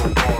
so hard.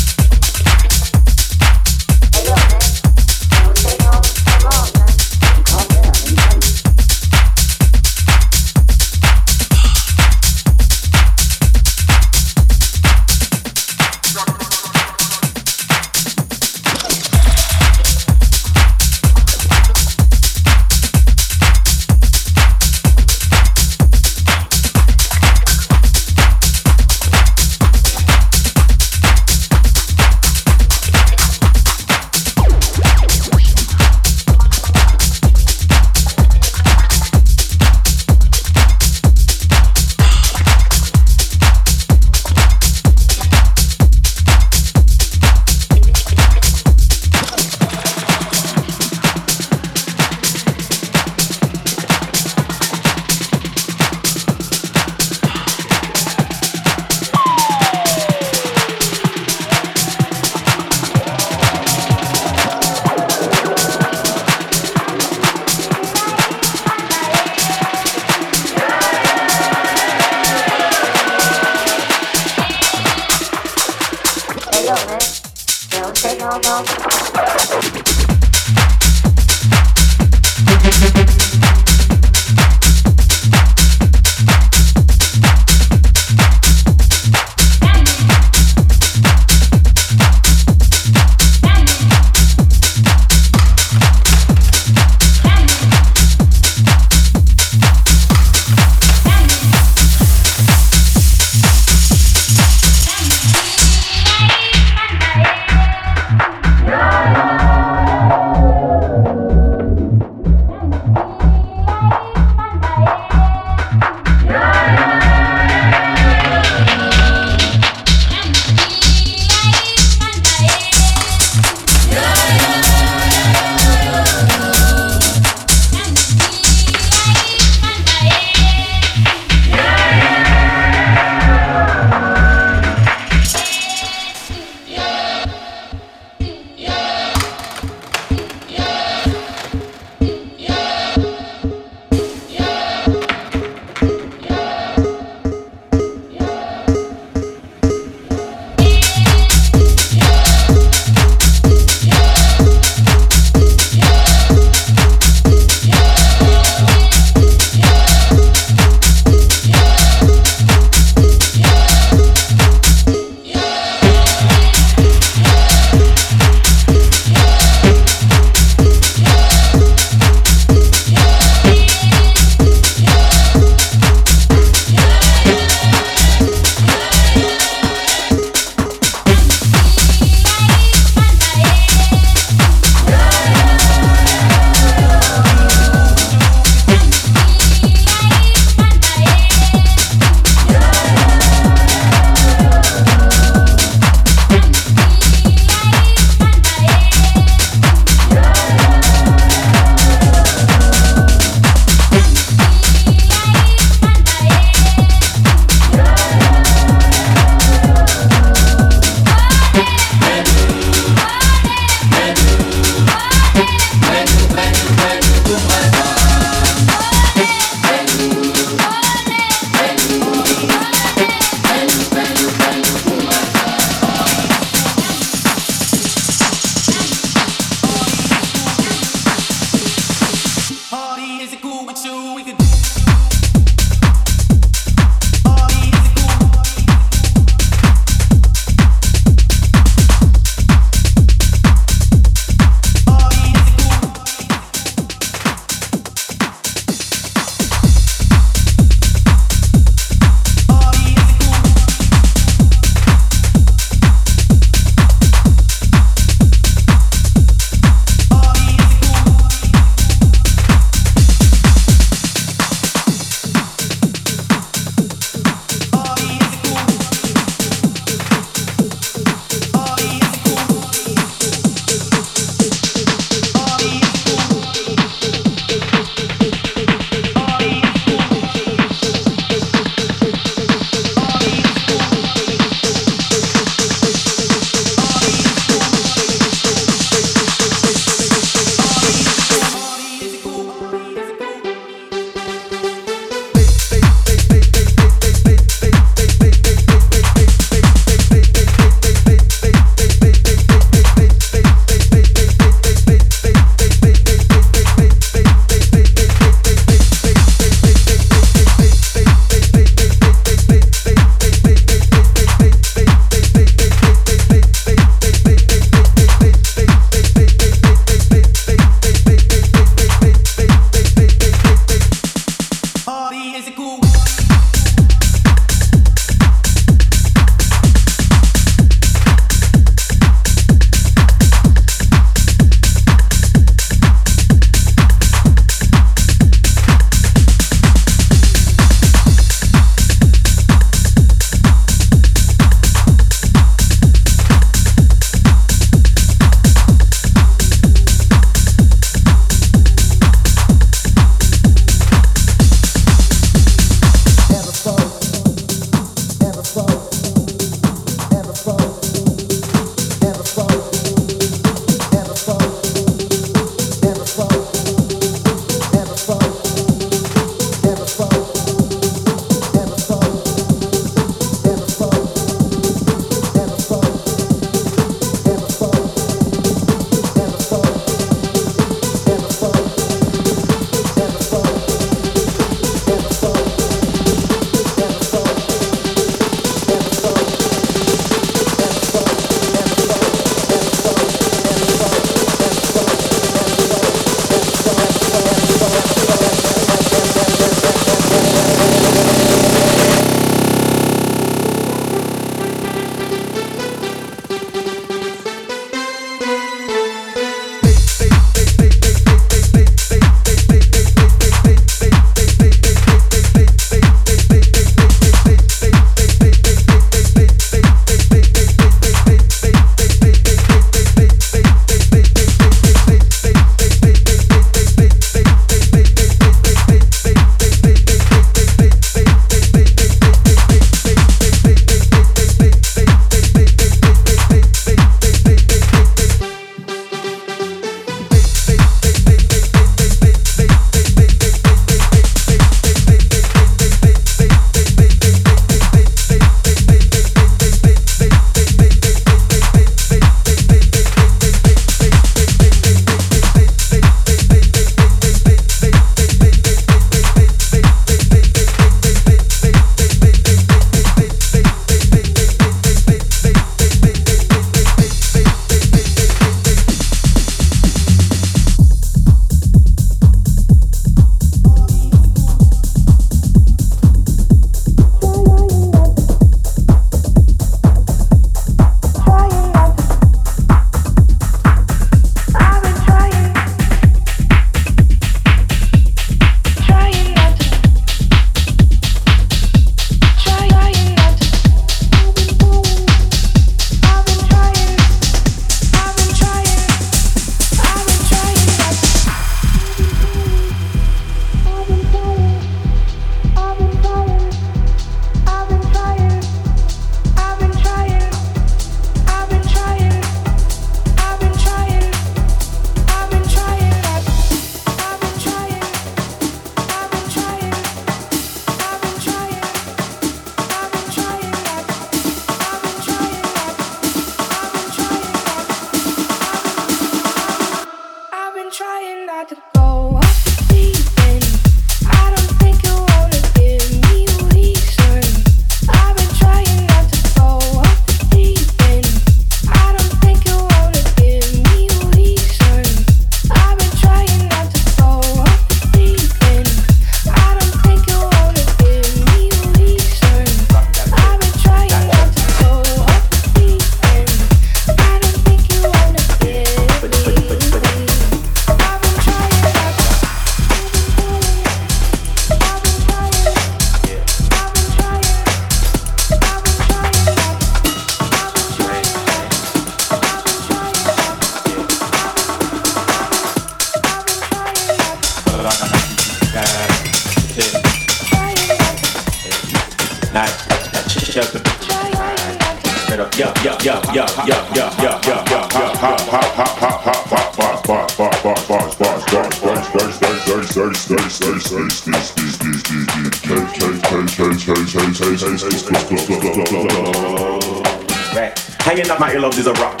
Hanging up my earlobes is a rock.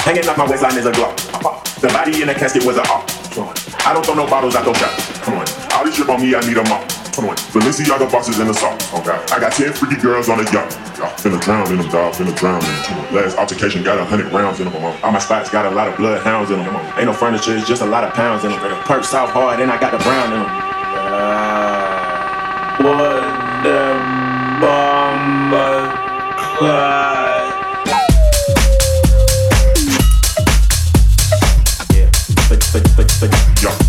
Hanging up my waistline is a glock. The body in the casket was a op. I don't throw no bottles, I throw shots. Come on. All this shit on me, I need a mop. Come on. Balenciaga boxes in the salt. Okay. I got 10 freaky girls on a yacht. Finna drown in them, dog. Finna drown in them. Last altercation got a hundred rounds in them. All my spots got a lot of bloodhounds in them. Ain't no furniture, it's just a lot of pounds in them. Perk south hard, and I got the brown in them. Uh, what the bomber Yeah, but, but, but, but. Yeah.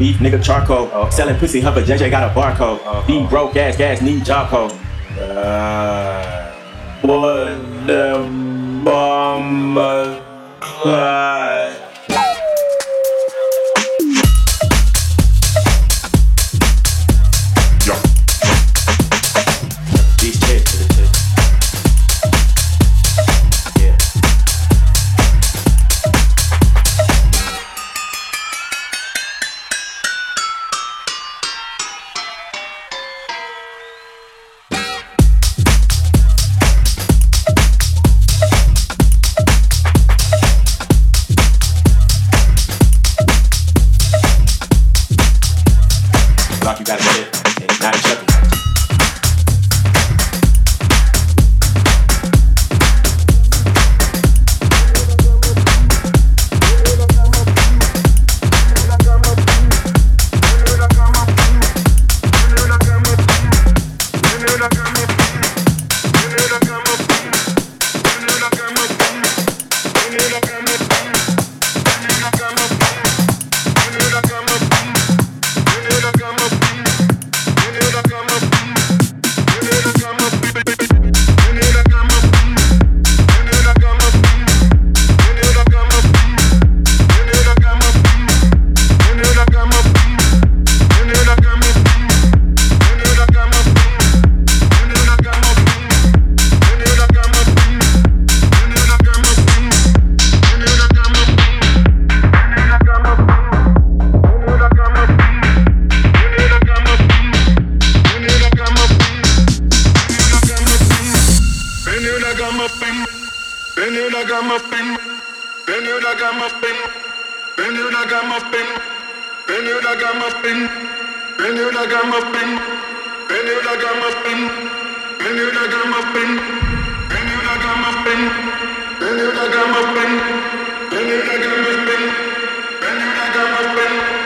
Beef, nigga charcoal. Selling pussy, humper, JJ got a barcode. Being broke, ass, gas, need job code. Uh, what the bomber Wenn du da gamma bin, wenn du da gamma bin, wenn du da gamma bin, wenn du da gamma bin, wenn du da gamma bin, wenn du da gamma bin, wenn du da gamma bin, wenn du da gamma bin, wenn du da gamma bin.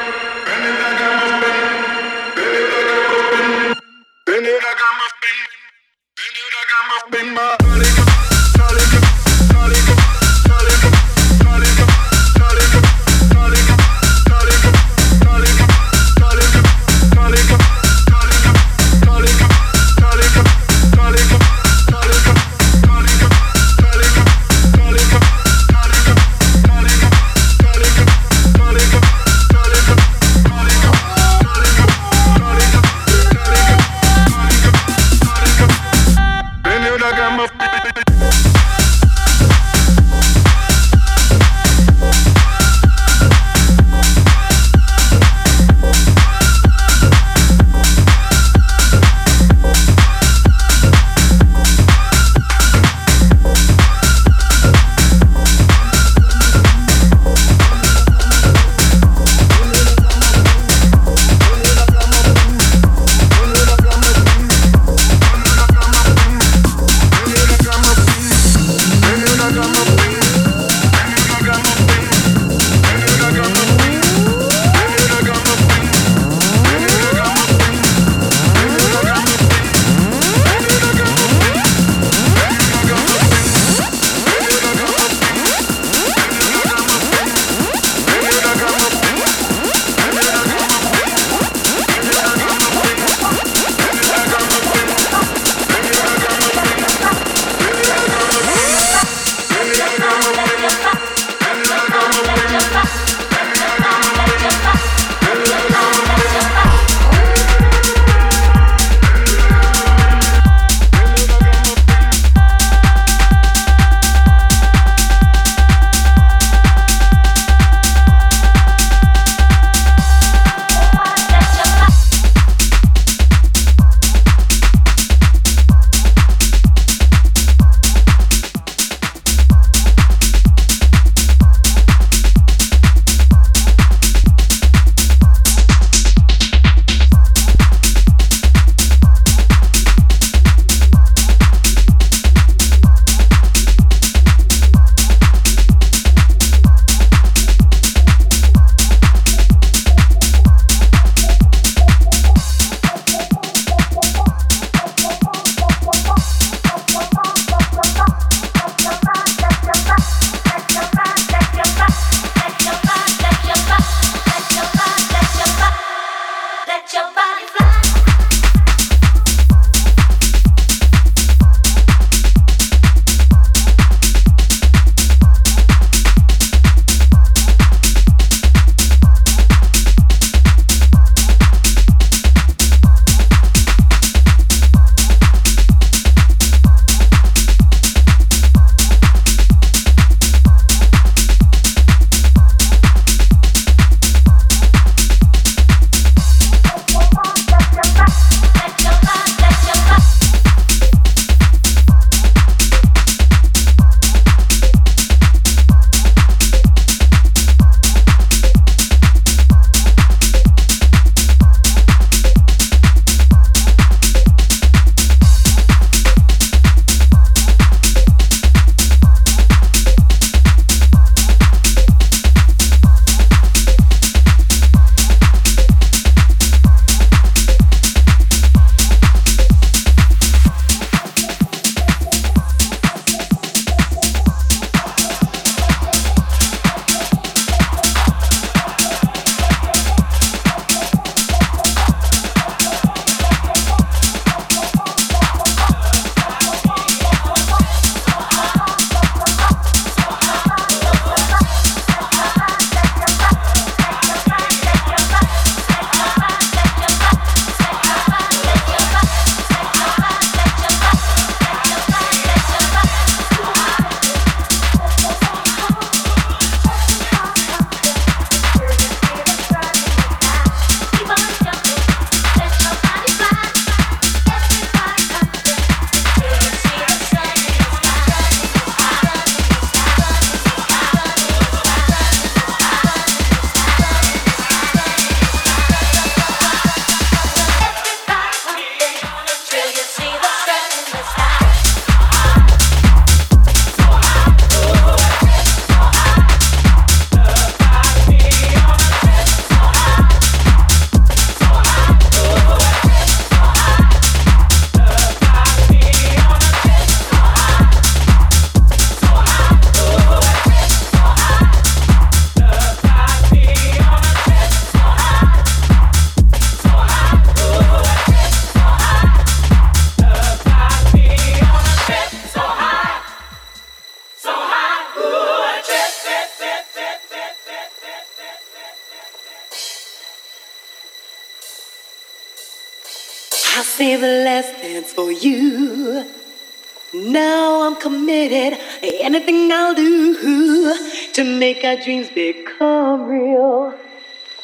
Our dreams become real,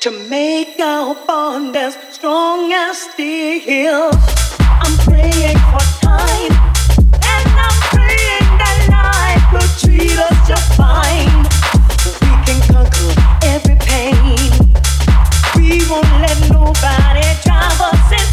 to make our bond as strong as steel. I'm praying for time, and I'm praying that life will treat us just fine. We can conquer every pain. We won't let nobody drive us insane.